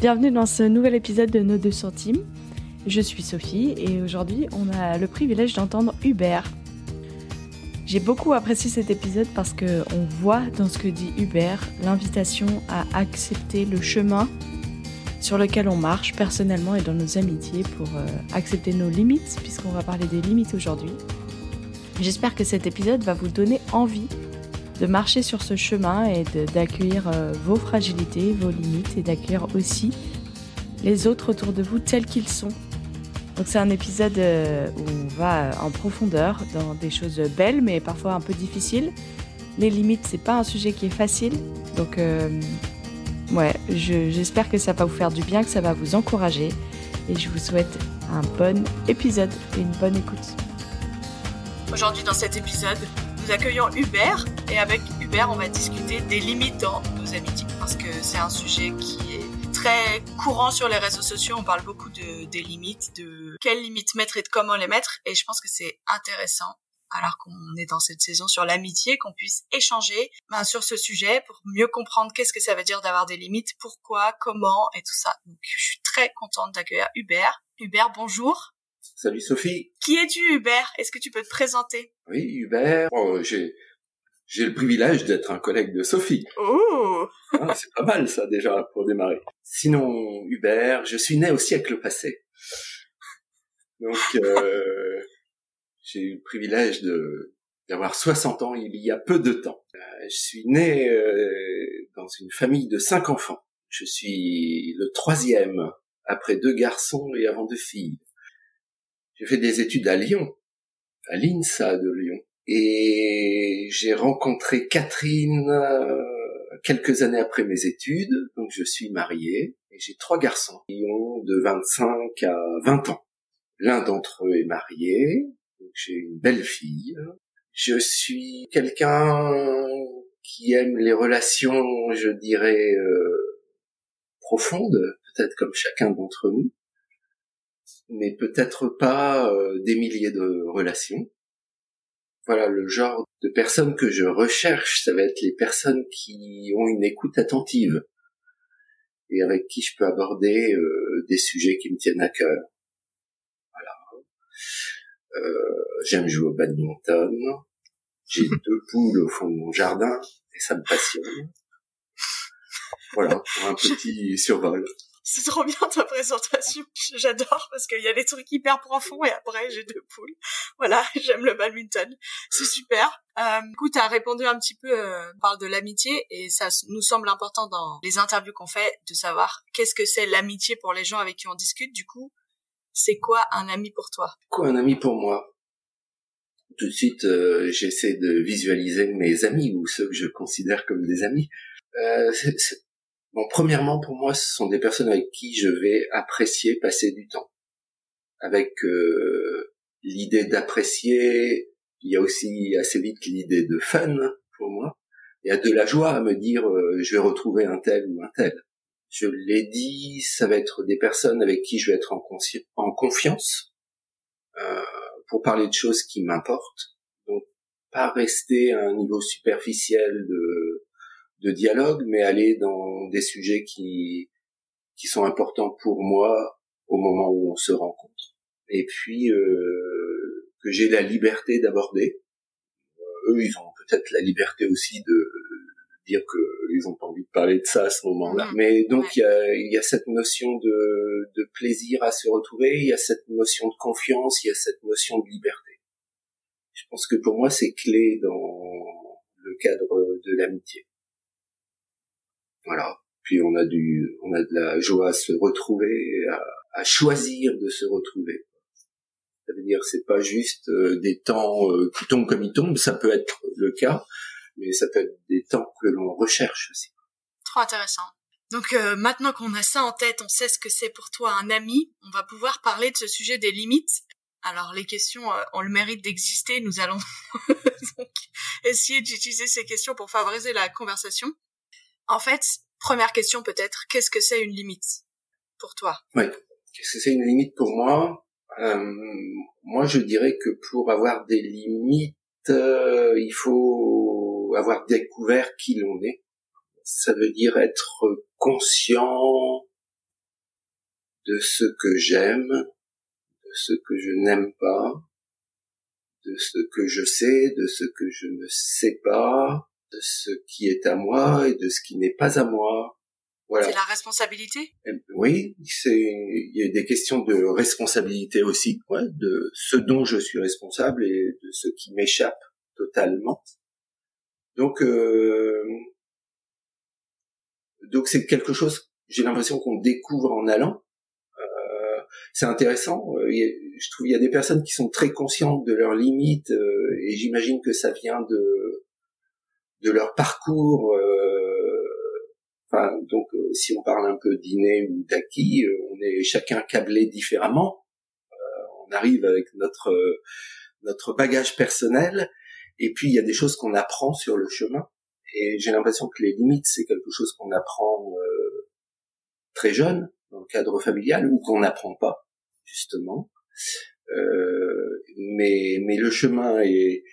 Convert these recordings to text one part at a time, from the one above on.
Bienvenue dans ce nouvel épisode de Nos deux centimes. Je suis Sophie et aujourd'hui on a le privilège d'entendre Hubert. J'ai beaucoup apprécié cet épisode parce qu'on voit dans ce que dit Hubert l'invitation à accepter le chemin sur lequel on marche personnellement et dans nos amitiés pour euh, accepter nos limites puisqu'on va parler des limites aujourd'hui. J'espère que cet épisode va vous donner envie de marcher sur ce chemin et d'accueillir euh, vos fragilités, vos limites et d'accueillir aussi les autres autour de vous tels qu'ils sont. Donc c'est un épisode euh, où on va en profondeur dans des choses belles mais parfois un peu difficiles. Les limites, c'est pas un sujet qui est facile. Donc euh, ouais, j'espère que ça va vous faire du bien, que ça va vous encourager. Et je vous souhaite un bon épisode et une bonne écoute. Aujourd'hui dans cet épisode, nous accueillons Hubert et avec Hubert, on va discuter des limites dans nos amitiés parce que c'est un sujet qui est très courant sur les réseaux sociaux. On parle beaucoup de, des limites, de quelles limites mettre et de comment les mettre. Et je pense que c'est intéressant alors qu'on est dans cette saison sur l'amitié, qu'on puisse échanger ben, sur ce sujet pour mieux comprendre qu'est-ce que ça veut dire d'avoir des limites, pourquoi, comment et tout ça. Donc je suis très contente d'accueillir Hubert. Hubert, bonjour. Salut Sophie. Qui es-tu Hubert? Est-ce que tu peux te présenter? Oui, Hubert. Oh, j'ai j'ai le privilège d'être un collègue de Sophie. Oh ah, C'est pas mal ça déjà pour démarrer. Sinon, Hubert, je suis né au siècle passé. Donc euh, j'ai eu le privilège de d'avoir 60 ans il y a peu de temps. Euh, je suis né euh, dans une famille de cinq enfants. Je suis le troisième après deux garçons et avant deux filles. J'ai fait des études à Lyon, à l'INSA de Lyon. Et j'ai rencontré Catherine euh, quelques années après mes études. Donc je suis marié et j'ai trois garçons qui ont de 25 à 20 ans. L'un d'entre eux est marié. J'ai une belle fille. Je suis quelqu'un qui aime les relations, je dirais, euh, profondes, peut-être comme chacun d'entre nous mais peut-être pas euh, des milliers de relations. Voilà, le genre de personnes que je recherche, ça va être les personnes qui ont une écoute attentive et avec qui je peux aborder euh, des sujets qui me tiennent à cœur. Voilà. Euh, j'aime jouer au badminton. J'ai deux poules au fond de mon jardin et ça me passionne. Voilà, pour un petit survol. C'est trop bien ta présentation. J'adore parce qu'il y a des trucs hyper profonds et après j'ai deux poules. Voilà, j'aime le badminton. C'est super. Euh, écoute, tu as répondu un petit peu, euh, parle de l'amitié et ça nous semble important dans les interviews qu'on fait de savoir qu'est-ce que c'est l'amitié pour les gens avec qui on discute. Du coup, c'est quoi un ami pour toi? Quoi un ami pour moi? Tout de suite, euh, j'essaie de visualiser mes amis ou ceux que je considère comme des amis. Euh, Bon, premièrement, pour moi, ce sont des personnes avec qui je vais apprécier passer du temps. Avec euh, l'idée d'apprécier, il y a aussi assez vite l'idée de fun pour moi. Il y a de la joie à me dire euh, je vais retrouver un tel ou un tel. Je l'ai dit, ça va être des personnes avec qui je vais être en, confiance euh, pour parler de choses qui m'importent. Donc pas rester à un niveau superficiel de de dialogue, mais aller dans des sujets qui qui sont importants pour moi au moment où on se rencontre. Et puis euh, que j'ai la liberté d'aborder. Euh, eux, ils ont peut-être la liberté aussi de dire que ils ont pas envie de parler de ça à ce moment-là. Mais donc il y, a, y a cette notion de, de plaisir à se retrouver, il y a cette notion de confiance, il y a cette notion de liberté. Je pense que pour moi c'est clé dans le cadre de l'amitié. Voilà. Puis on a du, on a de la joie à se retrouver, à, à choisir de se retrouver. Ça veut dire c'est pas juste euh, des temps euh, qui tombent comme ils tombent, ça peut être le cas, mais ça peut être des temps que l'on recherche aussi. Trop intéressant. Donc euh, maintenant qu'on a ça en tête, on sait ce que c'est pour toi un ami, on va pouvoir parler de ce sujet des limites. Alors les questions ont le mérite d'exister, nous allons donc essayer d'utiliser ces questions pour favoriser la conversation. En fait, première question peut-être, qu'est-ce que c'est une limite pour toi? Oui, qu'est-ce que c'est une limite pour moi? Euh, Moi, je dirais que pour avoir des limites, euh, il faut avoir découvert qui l'on est. Ça veut dire être conscient de ce que j'aime, de ce que je n'aime pas, de ce que je sais, de ce que je ne sais pas, de ce qui est à moi et de ce qui n'est pas à moi. Voilà. C'est la responsabilité? Oui, c'est il y a des questions de responsabilité aussi, ouais, de ce dont je suis responsable et de ce qui m'échappe totalement. Donc euh, donc c'est quelque chose j'ai l'impression qu'on découvre en allant. Euh, c'est intéressant. Euh, je trouve il y a des personnes qui sont très conscientes de leurs limites euh, et j'imagine que ça vient de de leur parcours. Enfin, donc si on parle un peu d'inné ou d'acquis, on est chacun câblé différemment. on arrive avec notre notre bagage personnel et puis il y a des choses qu'on apprend sur le chemin. Et j'ai l'impression que les limites, c'est quelque chose qu'on apprend très jeune dans le cadre familial ou qu'on n'apprend pas justement. Euh, mais mais le chemin est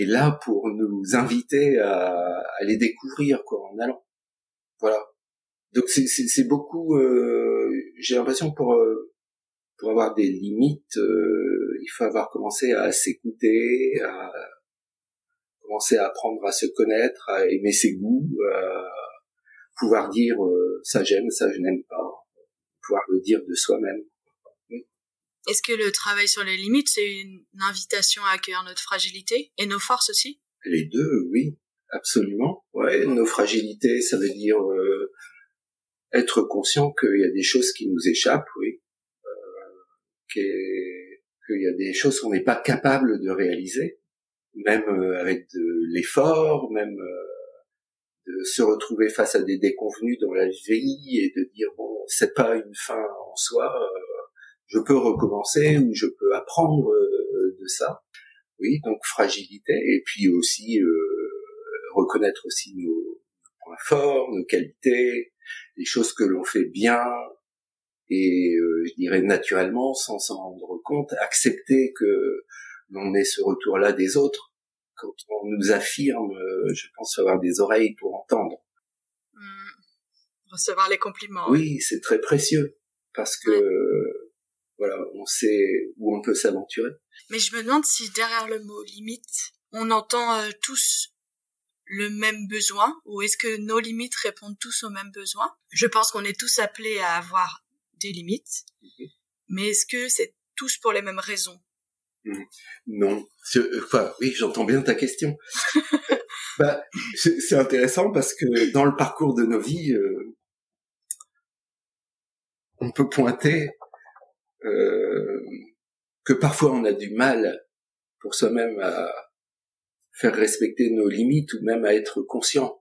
est là pour nous inviter à, à les découvrir quoi en allant. Voilà. Donc c'est beaucoup. Euh, j'ai l'impression pour euh, pour avoir des limites, euh, il faut avoir commencé à s'écouter, à commencer à apprendre à se connaître, à aimer ses goûts, à pouvoir dire euh, ça j'aime, ça je n'aime pas, pouvoir le dire de soi-même. Est-ce que le travail sur les limites, c'est une invitation à accueillir notre fragilité et nos forces aussi? Les deux, oui, absolument. Ouais, nos fragilités, ça veut dire euh, être conscient qu'il y a des choses qui nous échappent, oui, euh, qu'il y a des choses qu'on n'est pas capable de réaliser, même euh, avec de l'effort, même de se retrouver face à des déconvenus dans la vie et de dire bon c'est pas une fin en soi euh, je peux recommencer ou je peux apprendre euh, de ça oui donc fragilité et puis aussi euh, reconnaître aussi nos points forts nos qualités les choses que l'on fait bien et je dirais naturellement sans s'en rendre compte accepter que l'on ait ce retour là des autres quand on nous affirme, euh, je pense avoir des oreilles pour entendre. Hmm. Recevoir les compliments. Oui, c'est très précieux parce que voilà, on sait où on peut s'aventurer. Mais je me demande si derrière le mot limite, on entend euh, tous le même besoin ou est-ce que nos limites répondent tous aux mêmes besoins? Je pense qu'on est tous appelés à avoir des limites, mais est-ce que c'est tous pour les mêmes raisons? Hmm. Non. Enfin, oui, j'entends bien ta question. bah, c'est intéressant parce que dans le parcours de nos vies, euh, on peut pointer euh, que parfois on a du mal pour soi-même à faire respecter nos limites ou même à être conscient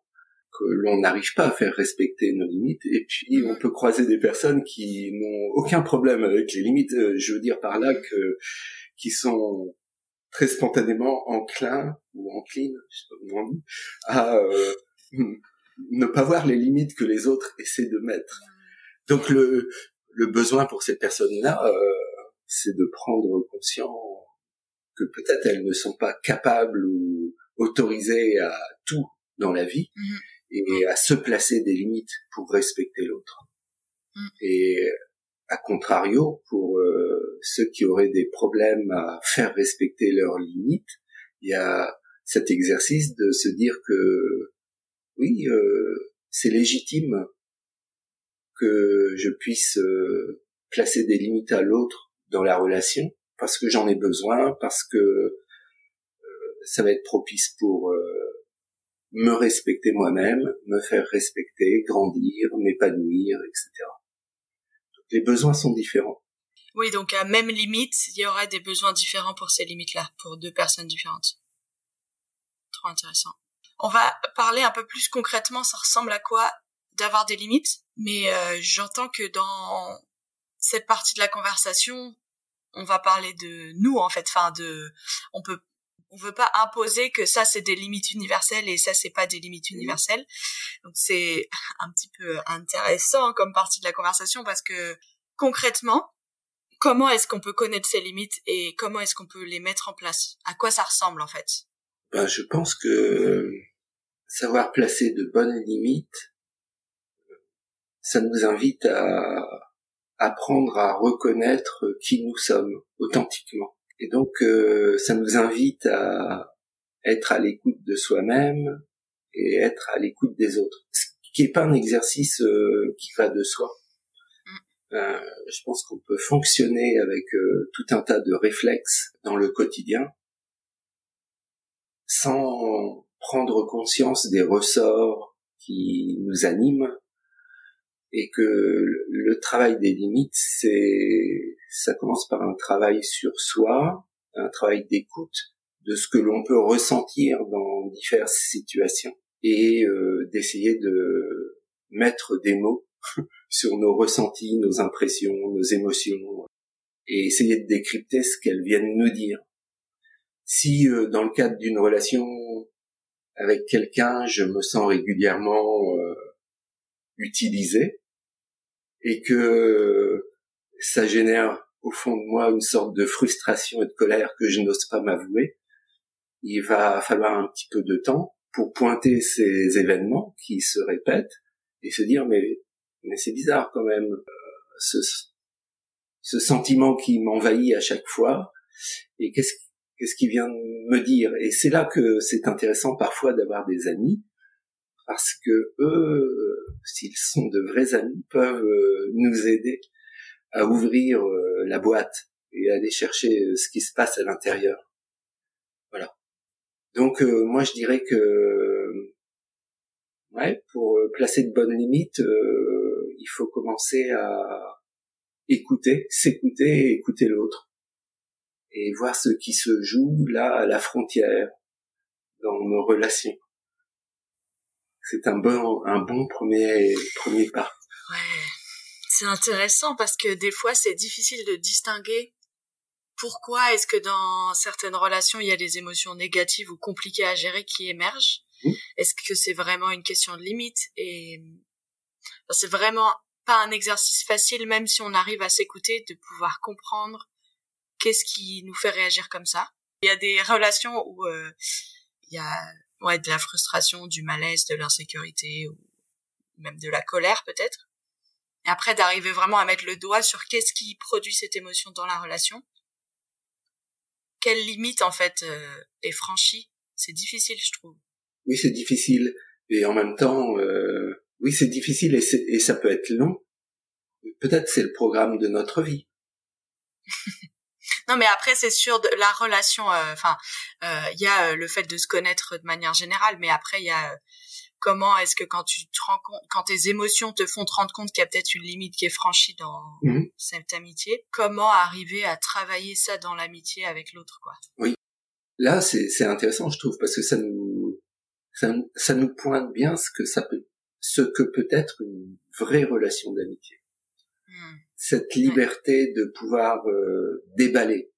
que l'on n'arrive pas à faire respecter nos limites. Et puis on peut croiser des personnes qui n'ont aucun problème avec les limites. Euh, je veux dire par là que qui sont très spontanément enclins ou enclines, je sais pas comment on dit, à euh, ne pas voir les limites que les autres essaient de mettre. Donc le, le besoin pour ces personnes-là, euh, c'est de prendre conscience que peut-être elles ne sont pas capables ou autorisées à tout dans la vie mm-hmm. et à se placer des limites pour respecter l'autre. Mm. Et à contrario, pour euh, ceux qui auraient des problèmes à faire respecter leurs limites, il y a cet exercice de se dire que oui, euh, c'est légitime que je puisse euh, placer des limites à l'autre dans la relation parce que j'en ai besoin, parce que ça va être propice pour me respecter moi-même, me faire respecter, grandir, m'épanouir, etc les besoins sont différents. Oui, donc à même limite, il y aurait des besoins différents pour ces limites-là, pour deux personnes différentes. Trop intéressant. On va parler un peu plus concrètement, ça ressemble à quoi d'avoir des limites, mais euh, j'entends que dans cette partie de la conversation, on va parler de nous en fait, enfin de, on peut, on veut pas imposer que ça c'est des limites universelles et ça c'est pas des limites universelles. Donc c'est un petit peu intéressant comme partie de la conversation parce que concrètement, comment est-ce qu'on peut connaître ses limites et comment est-ce qu'on peut les mettre en place? À quoi ça ressemble en fait? Ben, Je pense que savoir placer de bonnes limites, ça nous invite à, apprendre à reconnaître qui nous sommes authentiquement. Et donc, euh, ça nous invite à être à l'écoute de soi-même et être à l'écoute des autres. Ce qui n'est pas un exercice euh, qui va de soi. Mm. Euh, je pense qu'on peut fonctionner avec tout un tas de réflexes dans le quotidien sans prendre conscience des ressorts qui nous animent et que le travail des limites, c'est, ça commence par un travail sur soi, un travail d'écoute de ce que l'on peut ressentir dans diverses situations et euh, d'essayer de mettre des mots sur nos ressentis, nos impressions, nos émotions et essayer de décrypter ce qu'elles viennent nous dire. Si euh, dans le cadre d'une relation avec quelqu'un, je me sens régulièrement euh, utilisé et que ça génère au fond de moi une sorte de frustration et de colère que je n'ose pas m'avouer, il va falloir un petit peu de temps pour pointer ces événements qui se répètent et se dire mais mais c'est bizarre quand même euh, ce, ce sentiment qui m'envahit à chaque fois et qu'est-ce qu'est-ce qui vient me dire? Et c'est là que c'est intéressant parfois d'avoir des amis parce que eux, s'ils sont de vrais amis, peuvent euh, nous aider à ouvrir euh, la boîte et aller chercher euh, ce qui se passe à l'intérieur. Voilà. Donc moi je dirais que ouais, pour placer de bonnes limites, il faut commencer à écouter, s'écouter et écouter l'autre et voir ce qui se joue là à la frontière dans nos relations c'est un bon, un bon premier, premier pas. Ouais. C'est intéressant parce que des fois, c'est difficile de distinguer pourquoi est-ce que dans certaines relations, il y a des émotions négatives ou compliquées à gérer qui émergent. Mmh. Est-ce que c'est vraiment une question de limite et c'est vraiment pas un exercice facile, même si on arrive à s'écouter, de pouvoir comprendre qu'est-ce qui nous fait réagir comme ça. Il y a des relations où euh, il y a ouais, de la frustration, du malaise, de l'insécurité ou même de la colère peut-être. Et après d'arriver vraiment à mettre le doigt sur qu'est-ce qui produit cette émotion dans la relation. Quelle limite en fait euh, est franchie? C'est difficile, je trouve. Oui, c'est difficile et en même temps, euh, oui, c'est difficile et, et ça peut être long. Peut-être c'est le programme de notre vie. Non, mais après, c'est sûr, de la relation, euh, enfin, euh, il y a euh, le fait de se connaître de manière générale, mais après, il y a comment est-ce que quand tu te rends compte, quand tes émotions te font te rendre compte qu'il y a peut-être une limite qui est franchie dans mmh cette amitié, comment arriver à travailler ça dans l'amitié avec l'autre, quoi? Oui. Là, c'est intéressant, je trouve, parce que ça nous, ça, ça nous pointe bien ce que ça peut, ce que peut être une vraie relation d'amitié. Mmh cette liberté de pouvoir euh, déballer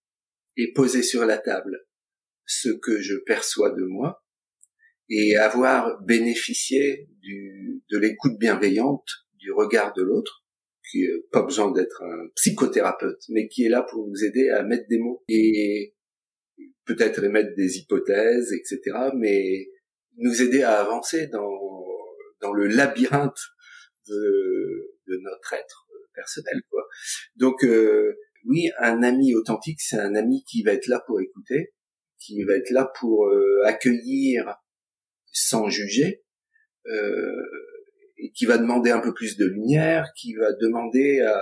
et poser sur la table ce que je perçois de moi et avoir bénéficié du, de l'écoute bienveillante du regard de l'autre, qui n'a pas besoin d'être un psychothérapeute, mais qui est là pour nous aider à mettre des mots et peut-être émettre des hypothèses, etc., mais nous aider à avancer dans, dans le labyrinthe de, de notre être personnel quoi. Donc euh, oui, un ami authentique, c'est un ami qui va être là pour écouter, qui va être là pour euh, accueillir sans juger, euh, et qui va demander un peu plus de lumière, qui va demander à,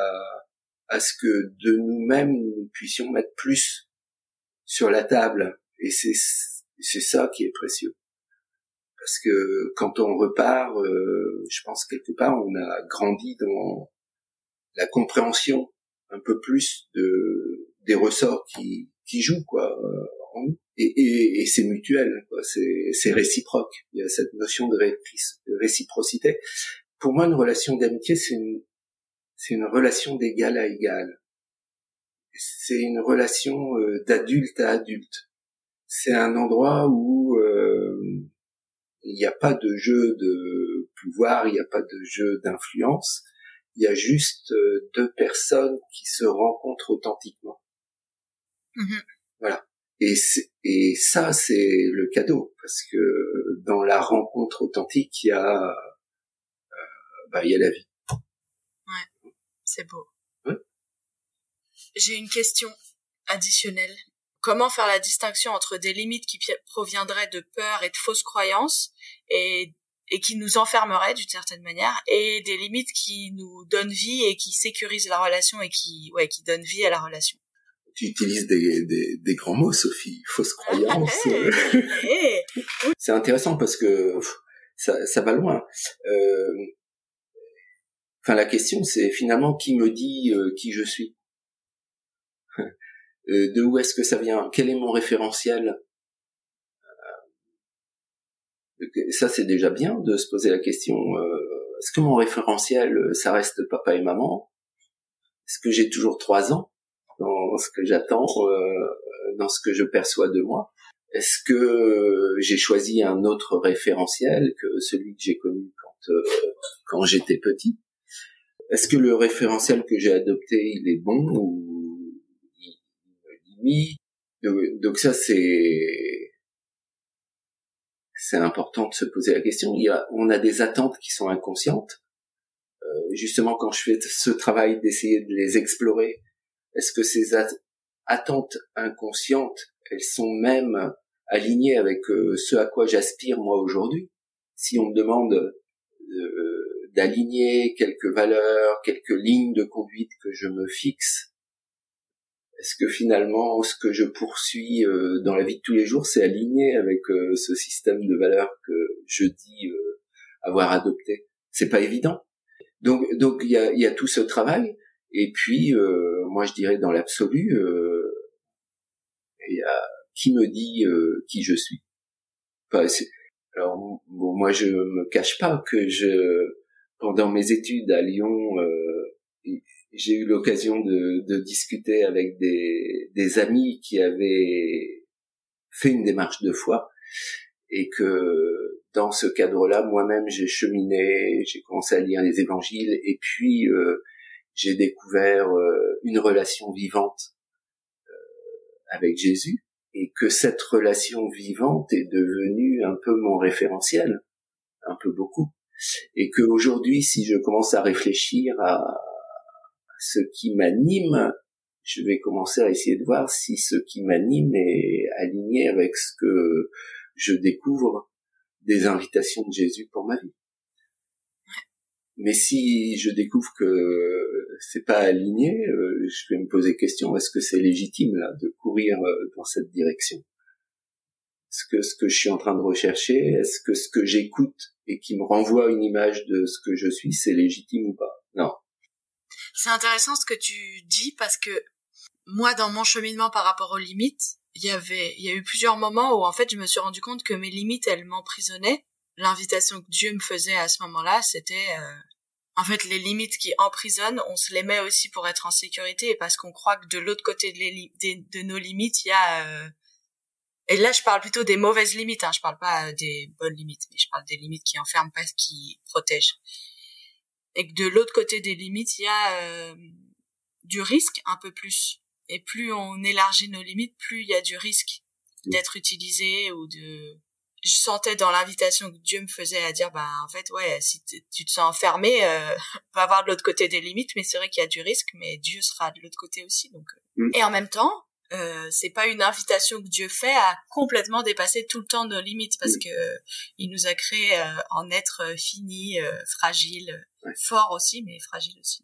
à ce que de nous-mêmes nous puissions mettre plus sur la table. Et c'est c'est ça qui est précieux. Parce que quand on repart, je pense quelque part, on a grandi dans la compréhension un peu plus de des ressorts qui jouent quoi en nous. Et, c'est mutuel. C'est, réciproque. Il y a cette notion de, réciprocité. Pour moi, une relation d'amitié, c'est une, c'est une relation d'égal à égal. C'est une relation euh, d'adulte à adulte. C'est un endroit où euh, il n'y a pas de jeu de pouvoir, il n'y a pas de jeu d'influence il y a juste euh, deux personnes qui se rencontrent authentiquement. Mm-hmm. Voilà. Et, et ça, c'est le cadeau, parce que dans la rencontre authentique, il y a, euh, bah, il y a la vie. Ouais, c'est beau. Ouais. J'ai une question additionnelle. Comment faire la distinction entre des limites qui proviendraient de peur et de fausses croyances et, et qui nous enfermeraient d'une certaine manière et des limites qui nous donnent vie et qui sécurisent la relation et qui, ouais, qui donnent vie à la relation tu utilises des, des, des, grands mots, Sophie. Fausse croyance. c'est intéressant parce que ça, ça va loin. Euh, enfin, la question, c'est finalement qui me dit euh, qui je suis? Euh, de où est-ce que ça vient? Quel est mon référentiel? Ça, c'est déjà bien de se poser la question. est-ce que mon référentiel, ça reste papa et maman? Est-ce que j'ai toujours trois ans dans ce que j'attends, euh, dans ce que je perçois de moi? Est-ce que j'ai choisi un autre référentiel que celui que j'ai connu quand euh, quand j'étais petit? Est-ce que le référentiel que j'ai adopté il est bon ou il me limite? Donc, ça c'est c'est important de se poser la question. Il y a, on a des attentes qui sont inconscientes. Euh, justement, quand je fais ce travail d'essayer de les explorer, est-ce que ces attentes inconscientes, elles sont même alignées avec euh, ce à quoi j'aspire moi aujourd'hui? Si on me demande euh, d'aligner quelques valeurs, quelques lignes de conduite que je me fixe, est-ce que finalement ce que je poursuis euh, dans la vie de tous les jours, c'est aligné avec ce système de valeurs que je dis avoir adopté? C'est pas évident. Donc, donc il y a, tout ce travail. Et puis, euh, moi, je dirais dans l'absolu, euh, il y a qui me dit euh, qui je suis. Enfin, alors, moi, je me cache pas que je, pendant mes études à Lyon, euh, j'ai eu l'occasion de, de, discuter avec des, des amis qui avaient fait une démarche de foi et que dans ce cadre-là, moi-même, j'ai cheminé, j'ai commencé à lire les évangiles et puis euh, j'ai découvert euh, une relation vivante euh, avec Jésus et que cette relation vivante est devenue un peu mon référentiel, un peu beaucoup, et que aujourd'hui, si je commence à réfléchir à, ce qui m'anime, je vais commencer à essayer de voir si ce qui m'anime est aligné avec ce que je découvre des invitations de Jésus pour ma vie. Mais si je découvre que c'est pas aligné, euh, je vais me poser question est-ce que c'est légitime là de courir euh, dans cette direction? Est-ce que ce que je suis en train de rechercher, est-ce que ce que j'écoute et qui me renvoie une image de ce que je suis, c'est légitime ou pas? Non. C'est intéressant ce que tu dis parce que moi, dans mon cheminement par rapport aux limites, il y avait, il y a eu plusieurs moments où en fait, je me suis rendu compte que mes limites, elles m'emprisonnaient. L'invitation que Dieu me faisait à ce moment-là, c'était euh, en fait, les limites qui emprisonnent, on se les met aussi pour être en sécurité et parce qu'on croit que de l'autre côté de, nos limites, il y a... Euh... Et là, je parle plutôt des mauvaises limites, hein, je parle pas des bonnes limites, mais je parle des limites qui enferment pas, qui protègent. Et que de l'autre côté des limites, il y a euh, du risque un peu plus. Et plus on élargit nos limites, plus il y a du risque d'être utilisé ou de je sentais dans l'invitation que Dieu me faisait à dire bah en fait ouais si tu te sens enfermé euh, va voir de l'autre côté des limites mais c'est vrai qu'il y a du risque mais Dieu sera de l'autre côté aussi donc mm. et en même temps euh, c'est pas une invitation que Dieu fait à complètement dépasser tout le temps nos limites parce que il nous a créé euh, en être fini fragile fort aussi mais fragile aussi.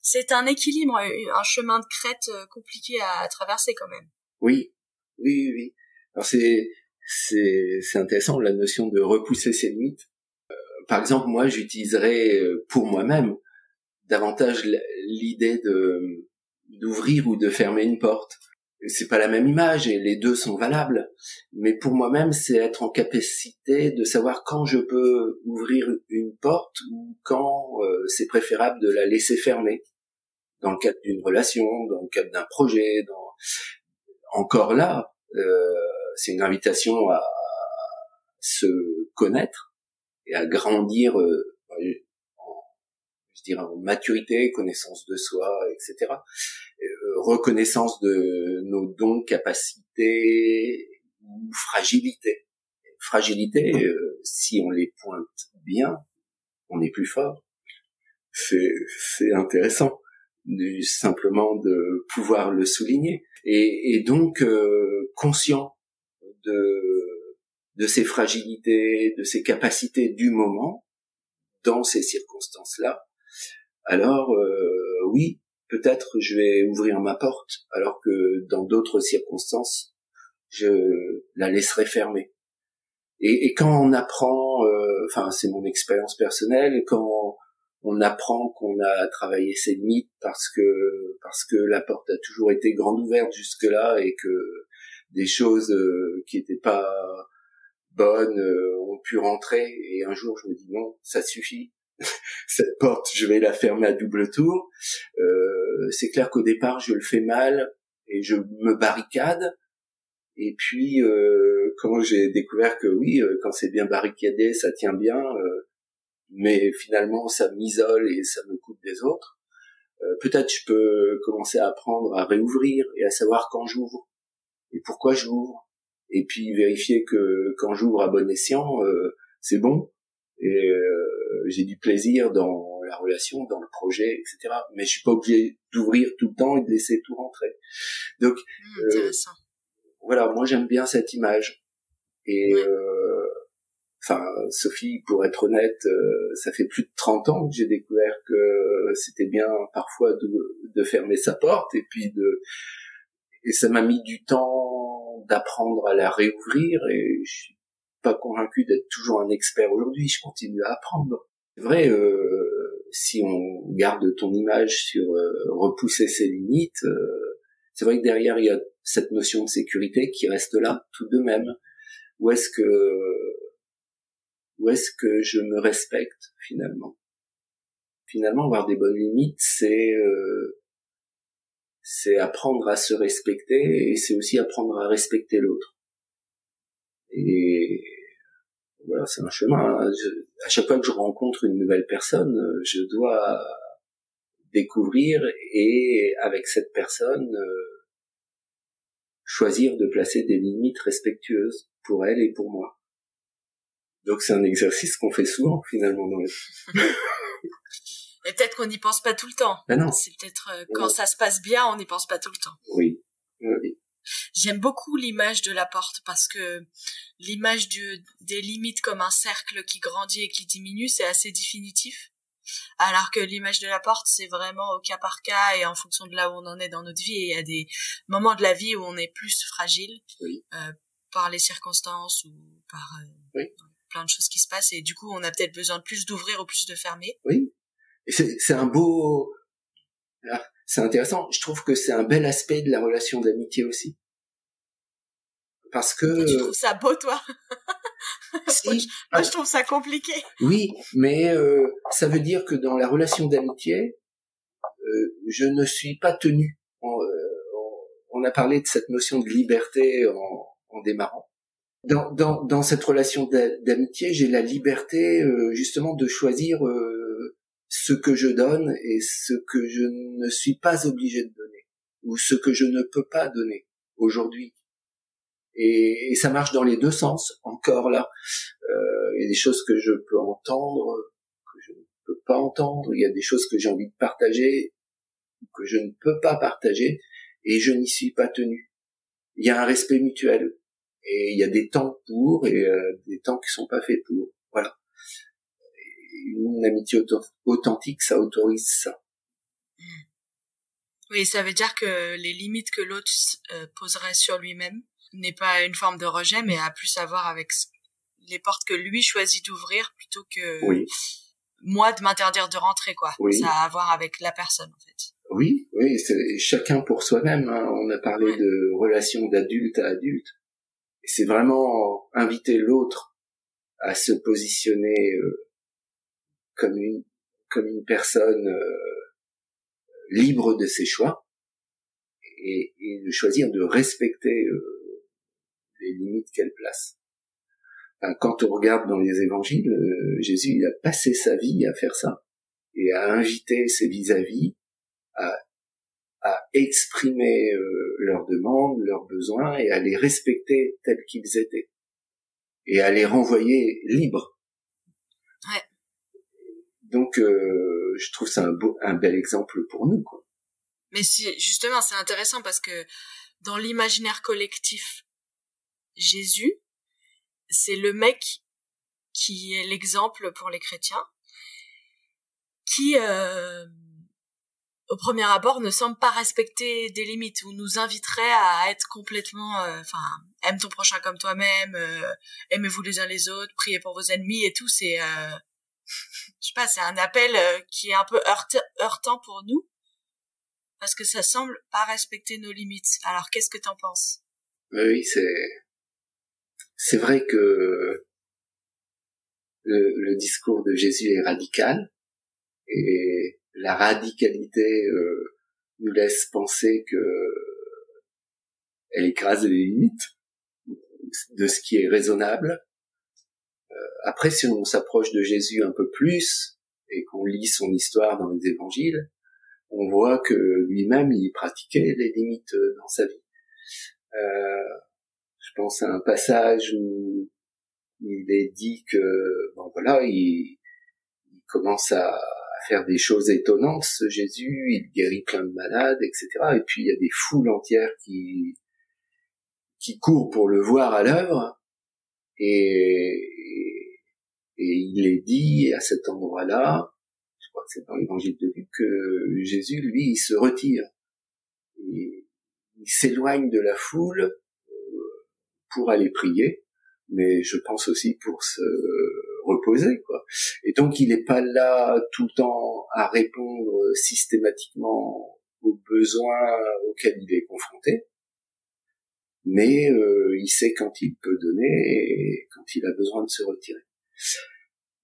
C'est un équilibre un chemin de crête compliqué à, à traverser quand même. Oui. Oui oui alors c'est c'est intéressant la notion de repousser ses limites. Euh, par exemple, moi, j'utiliserais euh, pour moi-même davantage l'idée de d'ouvrir ou de fermer une porte. C'est pas la même image et les deux sont valables. Mais pour moi-même, c'est être en capacité de savoir quand je peux ouvrir une porte ou quand euh, c'est préférable de la laisser fermer. Dans le cadre d'une relation, dans le cadre d'un projet, dans... encore là, euh, c'est une invitation à se connaître et à grandir euh, dirais en maturité, connaissance de soi, etc. Euh, reconnaissance de nos dons, capacités ou fragilité. Fragilité, euh, si on les pointe bien, on est plus fort. C'est c'est intéressant. simplement de pouvoir le souligner. Et, et donc euh, conscient de, de ses fragilités, de ses capacités du moment, dans ces circonstances-là, alors euh, oui, peut-être je vais ouvrir ma porte, alors que dans d'autres circonstances, je la laisserai fermer. Et, quand on apprend, euh, enfin c'est mon expérience personnelle, quand on apprend qu'on a travaillé ses limites parce que parce que la porte a toujours été grande ouverte jusque là et que des choses euh, qui étaient pas bonnes ont pu rentrer et un jour je me dis non ça suffit cette porte je vais la fermer à double tour. Euh, c'est clair qu'au départ je le fais mal et je me barricade. Et puis quand j'ai découvert que oui quand c'est bien barricadé ça tient bien mais finalement ça m'isole et ça me coupe des autres. Euh, peut-être je peux commencer à apprendre à réouvrir et à savoir quand j'ouvre et pourquoi j'ouvre. Et puis vérifier que quand j'ouvre à bon escient euh, c'est bon. Et euh, j'ai du plaisir dans la relation, dans le projet, etc. Mais je suis pas obligé d'ouvrir tout le temps et de laisser tout rentrer. Donc mmh, voilà, moi j'aime bien cette image et enfin Sophie pour être honnête euh, ça fait plus de 30 ans que j'ai découvert que c'était bien parfois de, de, fermer sa porte et puis de et ça m'a mis du temps d'apprendre à la réouvrir et je suis pas convaincu d'être toujours un expert aujourd'hui je continue à apprendre. C'est vrai euh, si on garde ton image sur euh, repousser ses limites euh, c'est vrai que derrière il y a cette notion de sécurité qui reste là tout de même. Ou est-ce que où est-ce que je me respecte finalement? Finalement, avoir des bonnes limites, c'est euh, c'est apprendre à se respecter et c'est aussi apprendre à respecter l'autre. Et voilà, c'est un chemin. Hein. à chaque fois que je rencontre une nouvelle personne, je dois découvrir et avec cette personne euh, choisir de placer des limites respectueuses pour elle et pour moi. Donc c'est un exercice qu'on fait souvent finalement dans la Et peut-être qu'on n'y pense pas tout le temps. Ben non. C'est peut-être euh, quand ça se passe bien, on n'y pense pas tout le temps. Oui. oui. J'aime beaucoup l'image de la porte parce que l'image des limites comme un cercle qui grandit et qui diminue, c'est assez définitif. Alors que l'image de la porte, c'est vraiment au cas par cas et en fonction de là où on en est dans notre vie. Et il y a des moments de la vie où on est plus fragile oui. euh, par les circonstances ou par euh, oui plein de choses qui se passent et du coup on a peut-être besoin de plus d'ouvrir ou plus de fermer. Oui, c'est un beau, ah, c'est intéressant. Je trouve que c'est un bel aspect de la relation d'amitié aussi, parce que. Tu trouves ça beau toi? Si, Moi je trouve ça compliqué. Oui, mais euh, ça veut dire que dans la relation d'amitié, euh, je ne suis pas tenu. On, euh, on, a parlé de cette notion de liberté en, en démarrant dans, dans, dans cette relation d'amitié, j'ai la liberté euh, justement de choisir ce que je donne et ce que je ne suis pas obligé de donner ou ce que je ne peux pas donner aujourd'hui. Et, ça marche dans les deux sens. Encore là, euh, il y a des choses que je peux entendre, que je ne peux pas entendre. Il y a des choses que j'ai envie de partager, que je ne peux pas partager, et je n'y suis pas tenu. Il y a un respect mutuel et il y a des temps pour et euh, des temps qui sont pas faits pour. Voilà. Une amitié authentique, ça autorise ça. Oui, ça veut dire que les limites que l'autre euh, poserait sur lui-même n'est pas une forme de rejet, mais a plus à voir avec les portes que lui choisit d'ouvrir plutôt que moi de m'interdire de rentrer, quoi. Ça a à voir avec la personne, en fait. Oui, oui, c'est chacun pour soi-même. Hein. On a parlé de relations d'adulte à adulte c'est vraiment inviter l'autre à se positionner euh, comme une comme une personne euh, libre de ses choix et, et, de choisir de respecter euh, les limites qu'elle place. quand on regarde dans les évangiles, Jésus il a passé sa vie à faire ça et à inviter ses vis-à-vis à à exprimer euh, leurs demandes, leurs besoins et à les respecter tels qu'ils étaient et à les renvoyer libres. Ouais. Donc, euh, je trouve ça un, beau, un bel exemple pour nous. Quoi. Mais si, justement, c'est intéressant parce que dans l'imaginaire collectif, Jésus, c'est le mec qui est l'exemple pour les chrétiens, qui, euh, au premier abord, ne semble pas respecter des limites ou nous inviterait à être complètement, euh, enfin, aime ton prochain comme toi-même, aimez-vous les uns les autres, priez pour vos ennemis et tout. C'est, je sais pas, c'est un appel qui est un peu heurtant pour nous parce que ça semble pas respecter nos limites. Alors, qu'est-ce que t'en penses? Oui, c'est c'est vrai que le, discours de Jésus est radical et la radicalité euh, nous laisse penser que elle écrase les limites de ce qui est raisonnable. Après, si on s'approche de Jésus un peu plus et qu'on lit son histoire dans les évangiles, on voit que lui-même, il pratiquait les limites dans sa vie. Euh, je pense à un passage où il est dit que, bon voilà, il, il commence à, faire des choses étonnantes, ce Jésus, il guérit plein de malades, etc. Et puis il y a des foules entières qui qui courent pour le voir à l'œuvre, et, et il est dit à cet endroit-là, je crois que c'est dans l'évangile de Luc, que Jésus, lui, il se retire. il s'éloigne de la foule pour aller prier, mais je pense aussi pour se reposer, quoi. Et donc, il n'est pas là tout le temps à répondre systématiquement aux besoins auxquels il est confronté, mais euh, il sait quand il peut donner et quand il a besoin de se retirer.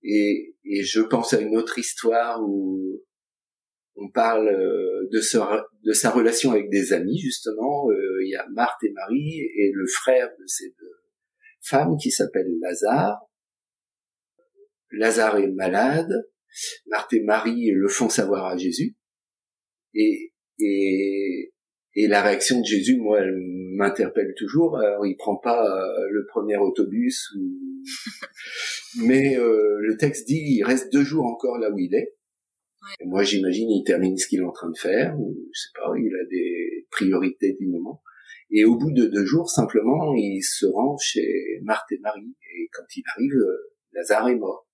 Et, je pense à une autre histoire où on parle euh, de, sa relation avec des amis, justement. Euh, il y a Marthe et Marie et le frère de ces deux femmes qui s'appelle Lazare. Lazare est malade. Marthe et Marie le font savoir à Jésus. Et, et la réaction de Jésus, moi, elle m'interpelle toujours. Alors, il prend pas euh, le premier autobus, mais le texte dit, il reste deux jours encore là où il est moi, j'imagine, il termine ce qu'il est en train de faire, ou je sais pas, il a des priorités du moment. Et au bout de deux jours, simplement, il se rend chez Marthe et Marie. Et quand il arrive, Lazare est mort.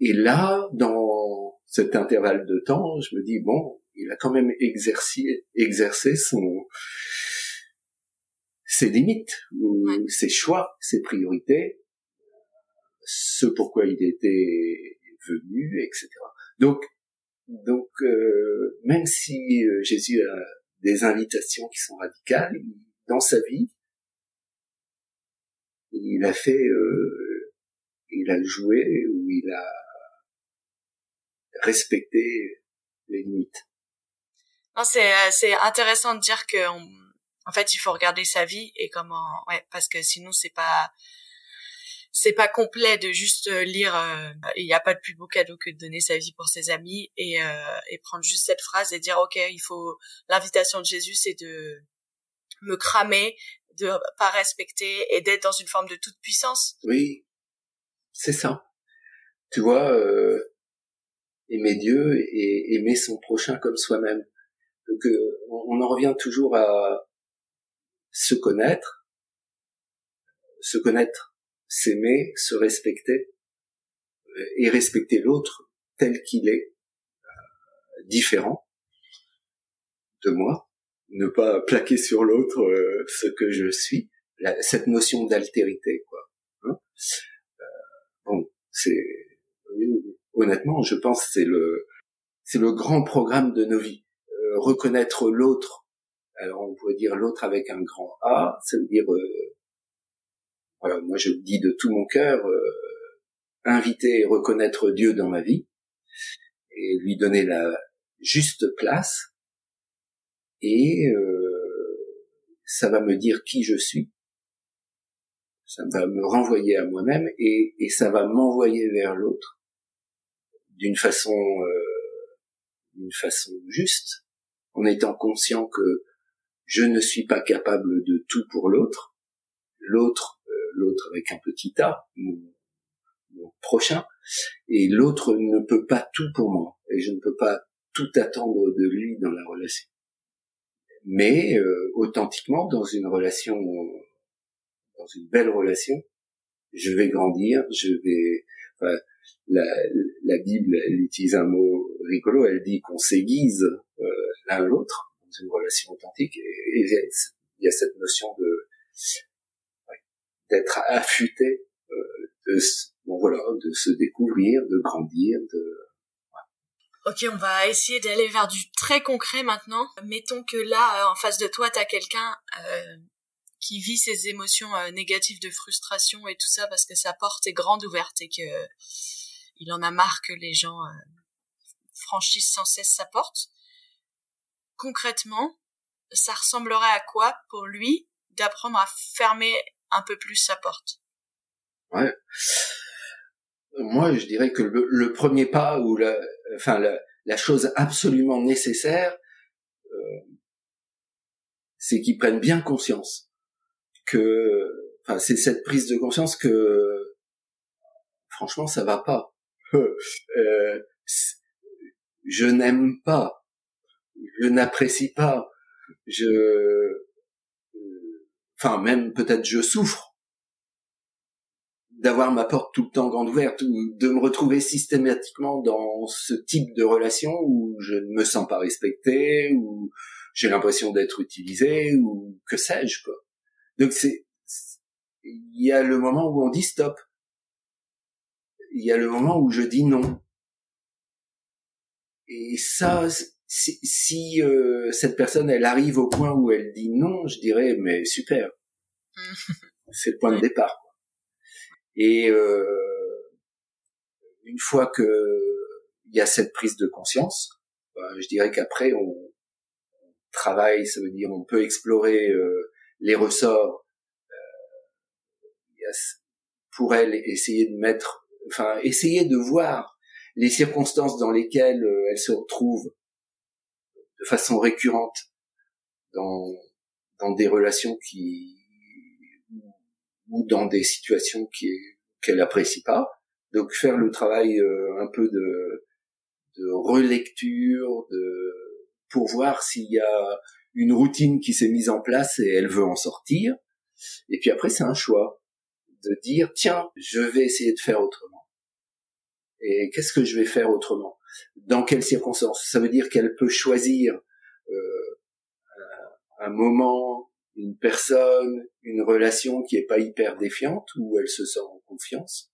Et là, dans cet intervalle de temps, je me dis, bon, il a quand même exercé, exercé son, ses limites, ou ses choix, ses priorités, ce pourquoi il était venu, etc. Donc, donc euh, même si euh, Jésus a des invitations qui sont radicales, dans sa vie, il a fait, euh, il a joué ou il a respecté les limites. Non, c'est c'est intéressant de dire que en fait il faut regarder sa vie et comment ouais parce que sinon c'est pas c'est pas complet de juste euh, lire euh, il n'y a pas de plus beau cadeau que de donner sa vie pour ses amis et, euh, et prendre juste cette phrase et dire ok il faut l'invitation de Jésus c'est de me cramer de pas respecter et d'être dans une forme de toute puissance oui. C'est ça. Tu vois euh, aimer Dieu et aimer son prochain comme soi-même donc on en revient toujours à se connaître se connaître s'aimer, se respecter euh, et respecter l'autre tel qu'il est, euh, différent de moi, ne pas plaquer sur l'autre euh, ce que je suis, cette notion d'altérité, quoi. Hein bon, c'est honnêtement, je pense c'est le c'est le grand programme de nos vies. Reconnaître l'autre. Alors on pourrait dire l'autre avec un grand A, ça veut dire voilà, moi je dis de tout mon cœur, euh, inviter et reconnaître Dieu dans ma vie et lui donner la juste place et euh, ça va me dire qui je suis, ça va me renvoyer à moi-même et, ça va m'envoyer vers l'autre d'une façon euh, d'une façon juste en étant conscient que je ne suis pas capable de tout pour l'autre l'autre l'autre avec un petit a, mon, prochain, et l'autre ne peut pas tout pour moi, et je ne peux pas tout attendre de lui dans la relation. Mais euh, authentiquement, dans une relation, dans une belle relation, je vais grandir, je vais. La, la Bible, elle utilise un mot rigolo. Elle dit qu'on s'aiguise euh, l'un l'autre dans une relation authentique. Et, il y a cette notion de d'être affûté, euh, de bon voilà, de se découvrir, de grandir, de Ok, on va essayer d'aller vers du très concret maintenant. Mettons que là, euh, en face de toi, tu as quelqu'un euh, qui vit ses émotions euh, négatives de frustration et tout ça parce que sa porte est grande ouverte et que il en a marre que les gens franchissent sans cesse sa porte. Concrètement, ça ressemblerait à quoi pour lui d'apprendre à fermer un peu plus sa porte? Ouais moi, je dirais que le, premier pas ou la, enfin la, chose absolument nécessaire, euh, c'est qu'ils prennent bien conscience que, enfin, c'est cette prise de conscience que, franchement, ça va pas. euh, je n'aime pas, je n'apprécie pas, je, enfin, même peut-être je souffre d'avoir ma porte tout le temps grande ouverte ou de me retrouver systématiquement dans ce type de relation où je ne me sens pas respecté ou j'ai l'impression d'être utilisé ou que sais-je quoi. Donc c'est il y a le moment où on dit stop. Il y a le moment où je dis non. Et ça si, si euh, cette personne elle arrive au point où elle dit non, je dirais mais super. c'est le point de départ. Et euh, une fois que il y a cette prise de conscience, ben, je dirais qu'après on, travaille, ça veut dire on peut explorer euh, les ressorts. Euh, pour elle, essayer de mettre, enfin essayer de voir les circonstances dans lesquelles elle se retrouve de façon récurrente dans dans des relations qui ou dans des situations qui qu'elle apprécie pas. Donc faire le travail euh, un peu de, de relecture, de pour voir s'il y a une routine qui s'est mise en place et elle veut en sortir. Et puis après c'est un choix de dire tiens je vais essayer de faire autrement. Et qu'est-ce que je vais faire autrement? Dans quelles circonstances? Ça veut dire qu'elle peut choisir euh, un moment, une personne, une relation qui est pas hyper défiante où elle se sent en confiance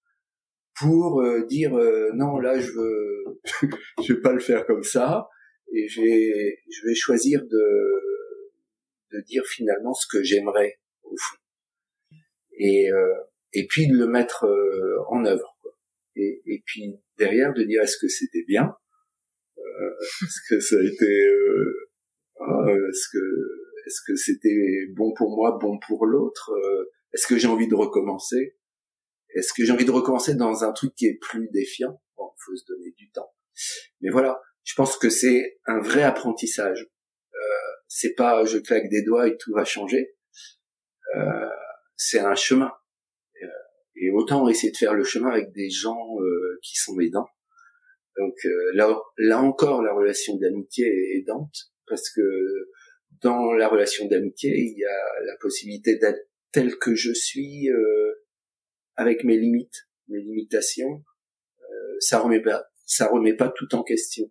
pour euh, dire euh, non là je veux je vais pas le faire comme ça et je vais je vais choisir de de dire finalement ce que j'aimerais au fond et euh, et puis de le mettre en œuvre quoi. Et, et puis derrière de dire est-ce que c'était bien est-ce que ça a été est-ce que est-ce que c'était bon pour moi, bon pour l'autre euh, Est-ce que j'ai envie de recommencer Est-ce que j'ai envie de recommencer dans un truc qui est plus défiant Bon, faut se donner du temps. Mais voilà, je pense que c'est un vrai apprentissage. Euh, c'est pas je claque des doigts et tout va changer. Euh, c'est un chemin. Euh, et autant essayer de faire le chemin avec des gens euh, qui sont aidants. Donc là, là encore, la relation d'amitié est aidante parce que dans la relation d'amitié, il y a la possibilité d'être tel que je suis euh, avec mes limites, mes limitations. Euh, ça remet pas, ça remet pas tout en question.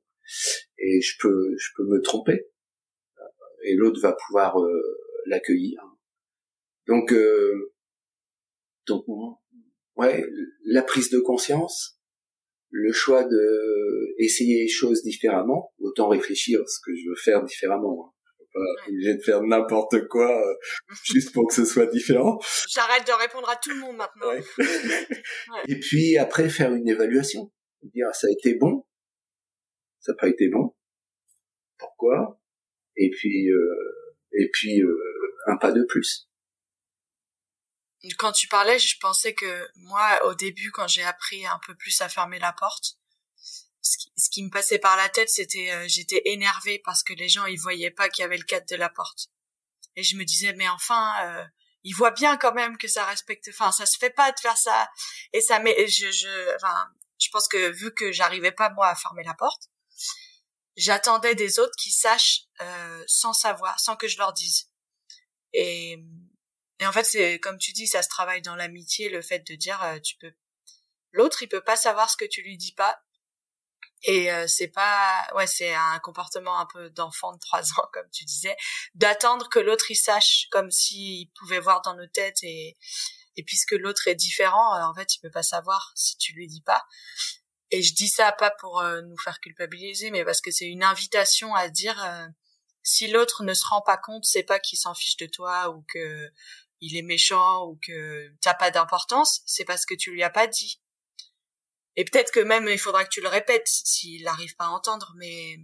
Et je peux, je peux me tromper. Et l'autre va pouvoir euh, l'accueillir. Donc, euh, donc, ouais, la prise de conscience, le choix de essayer les choses différemment, autant réfléchir à ce que je veux faire différemment. Hein pas obligé de faire n'importe quoi euh, juste pour que ce soit différent. J'arrête de répondre à tout le monde maintenant. Ouais. Et puis après faire une évaluation, dire ça a été bon, ça n'a pas été bon, pourquoi, et puis euh, et puis euh, un pas de plus. Quand tu parlais, je pensais que moi, au début, quand j'ai appris un peu plus à fermer la porte, ce qui, me passait par la tête, c'était euh, j'étais énervée parce que les gens ils voyaient pas qu'il y avait le cadre de la porte. Et je me disais mais enfin euh, ils voient bien quand même que ça respecte enfin ça se fait pas de faire ça et ça mais je je enfin je pense que vu que j'arrivais pas moi à fermer la porte, j'attendais des autres qui sachent euh, sans savoir, sans que je leur dise. Et, en fait, c'est comme tu dis, ça se travaille dans l'amitié, le fait de dire, euh, tu peux, l'autre, il peut pas savoir ce que tu lui dis pas. Et euh, c'est pas, ouais, c'est un comportement un peu d'enfant de trois ans, comme tu disais, d'attendre que l'autre il sache, comme s'il pouvait voir dans nos têtes et et puisque l'autre est différent, euh, en fait, il peut pas savoir si tu lui dis pas. Et je dis ça pas pour euh, nous faire culpabiliser, mais parce que c'est une invitation à dire euh, si l'autre ne se rend pas compte, c'est pas qu'il s'en fiche de toi ou que il est méchant ou que t'as pas d'importance, c'est parce que tu lui as pas dit. Et peut-être que même il faudra que tu le répètes s'il n'arrive pas à entendre, mais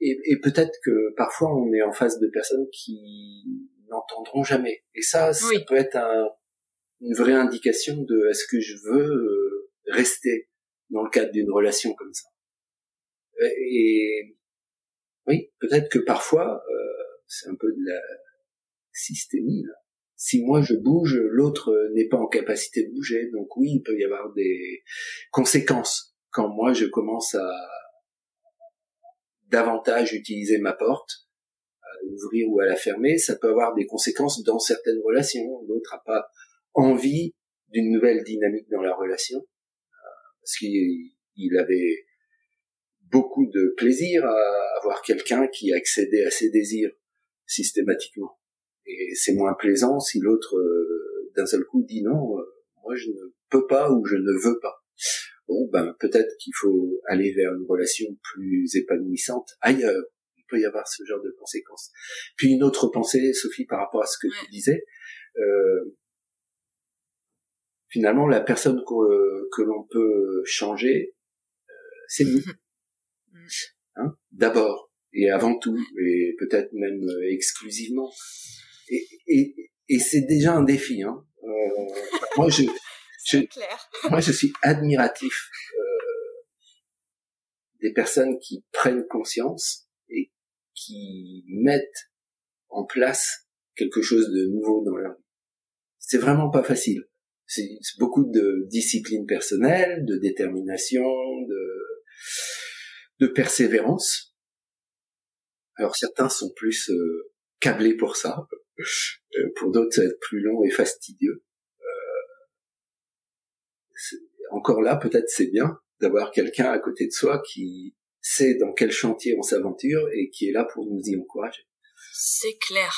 et, et peut-être que parfois on est en face de personnes qui n'entendront jamais. Et ça, ça peut être un, une vraie indication de est-ce que je veux rester? Dans le cadre d'une relation comme ça. Et oui, peut-être que parfois, euh, c'est un peu de la systémie. Là. Si moi je bouge, l'autre n'est pas en capacité de bouger. Donc oui, il peut y avoir des conséquences quand moi je commence à davantage utiliser ma porte, à l'ouvrir ou à la fermer. Ça peut avoir des conséquences dans certaines relations. L'autre n'a pas envie d'une nouvelle dynamique dans la relation parce qu'il avait beaucoup de plaisir à avoir quelqu'un qui accédait à ses désirs systématiquement. Et c'est moins plaisant si l'autre euh, d'un seul coup dit non, euh, moi je ne peux pas ou je ne veux pas. Bon, ben peut-être qu'il faut aller vers une relation plus épanouissante ailleurs. Il peut y avoir ce genre de conséquences. Puis une autre pensée, Sophie, par rapport à ce que tu disais, euh, finalement, la personne que, que l'on peut changer, euh, c'est nous. Hein D'abord et avant tout, et peut-être même euh, exclusivement. Et, et, et c'est déjà un défi. Hein. Euh, moi, je, je moi, je suis admiratif euh, des personnes qui prennent conscience et qui mettent en place quelque chose de nouveau dans leur vie. C'est vraiment pas facile c'est beaucoup de discipline personnelle, de détermination, de, de persévérance. Alors certains sont plus euh, câblés pour ça, euh, pour d'autres ça va être plus long et fastidieux. Euh, encore là, peut-être c'est bien d'avoir quelqu'un à côté de soi qui sait dans quel chantier on s'aventure et qui est là pour nous y encourager. C'est clair,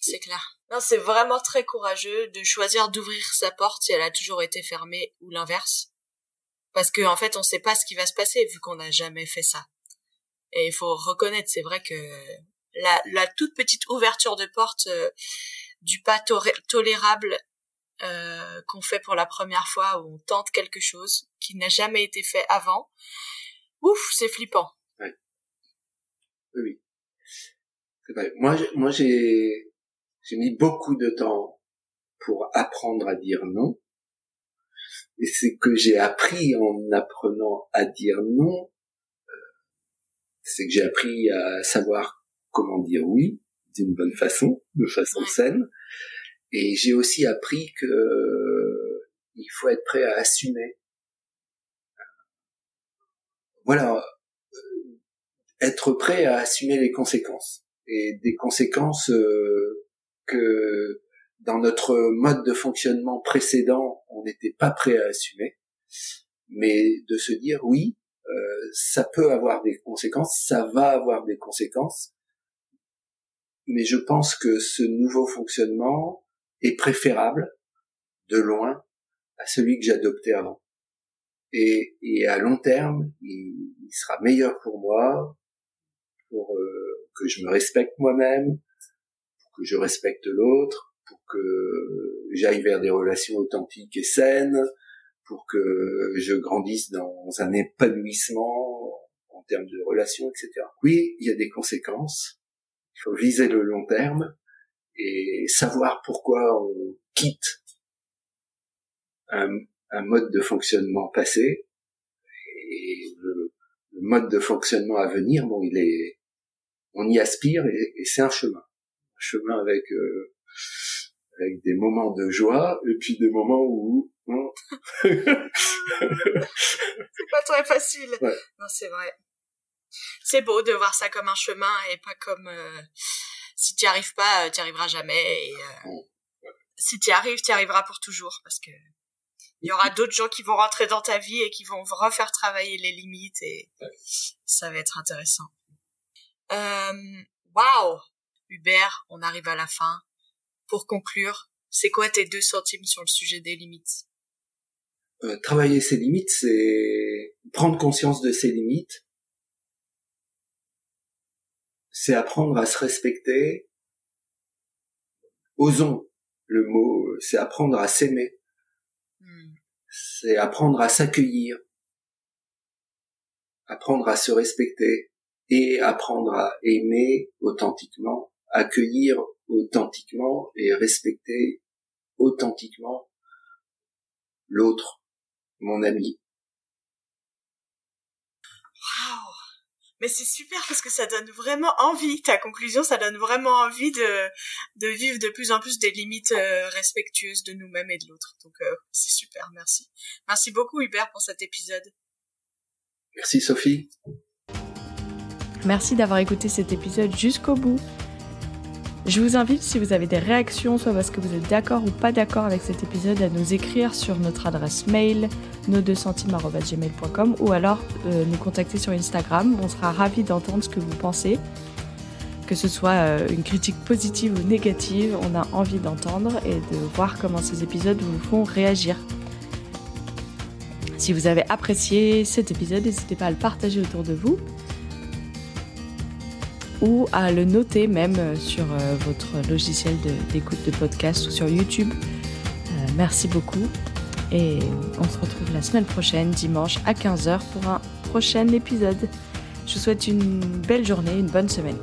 c'est clair. Non, c'est vraiment très courageux de choisir d'ouvrir sa porte si elle a toujours été fermée ou l'inverse. Parce qu'en en fait, on sait pas ce qui va se passer vu qu'on n'a jamais fait ça. Et il faut reconnaître, c'est vrai que la, la, toute petite ouverture de porte euh, du pas tolérable euh, qu'on fait pour la première fois où on tente quelque chose qui n'a jamais été fait avant, ouf, c'est flippant. Oui. Oui. Moi, moi, j'ai j'ai mis beaucoup de temps pour apprendre à dire non. Et c'est que j'ai appris en apprenant à dire non, euh, c'est que j'ai appris à savoir comment dire oui d'une bonne façon, de façon saine. Et j'ai aussi appris que euh, il faut être prêt à assumer. Voilà, euh, être prêt à assumer les conséquences et des conséquences que dans notre mode de fonctionnement précédent, on n'était pas prêt à assumer, mais de se dire oui, euh, ça peut avoir des conséquences, ça va avoir des conséquences, mais je pense que ce nouveau fonctionnement est préférable de loin à celui que j'adoptais avant. Et, et, à long terme, il, sera meilleur pour moi, pour euh, que je me respecte moi-même, que je respecte l'autre, pour que j'aille vers des relations authentiques et saines, pour que je grandisse dans un épanouissement en termes de relations, etc. Oui, il y a des conséquences. Il faut viser le long terme et savoir pourquoi on quitte un, mode de fonctionnement passé et le, mode de fonctionnement à venir. Bon, il est, on y aspire et c'est un chemin chemin avec euh, avec des moments de joie et puis des moments où c'est pas très facile. Non, c'est vrai. C'est beau de voir ça comme un chemin et pas comme si tu n'y arrives pas, tu n'y arriveras jamais. Et, si tu y arrives, tu y arriveras pour toujours parce que il y aura d'autres gens qui vont rentrer dans ta vie et qui vont refaire travailler les limites et ça va être intéressant. Euh, Waouh Hubert, on arrive à la fin. Pour conclure, c'est quoi tes deux centimes sur le sujet des limites? Euh, Travailler ses limites, c'est prendre conscience de ses limites. C'est apprendre à se respecter. Osons le mot, c'est apprendre à s'aimer. Hmm. C'est apprendre à s'accueillir, apprendre à se respecter et apprendre à aimer authentiquement, accueillir authentiquement et respecter authentiquement l'autre, mon ami, mais c'est super parce que ça donne vraiment envie. Ta conclusion, ça donne vraiment envie de de vivre de plus en plus des limites euh, respectueuses de nous-mêmes et de l'autre. Donc euh, c'est super, merci. Merci beaucoup Hubert pour cet épisode. Merci Sophie. Merci d'avoir écouté cet épisode jusqu'au bout. Je vous invite, si vous avez des réactions, soit parce que vous êtes d'accord ou pas d'accord avec cet épisode, à nous écrire sur notre adresse mail nos 2 centimes.gmail.com ou alors euh, nous contacter sur Instagram. On sera ravis d'entendre ce que vous pensez. Que ce soit euh, une critique positive ou négative, on a envie d'entendre et de voir comment ces épisodes vous font réagir. Si vous avez apprécié cet épisode, n'hésitez pas à le partager autour de vous ou à le noter même euh, sur euh, votre logiciel d'écoute de, podcast ou sur YouTube. Euh, merci beaucoup et on se retrouve la semaine prochaine, dimanche à 15h pour un prochain épisode. Je vous souhaite une belle journée, une bonne semaine.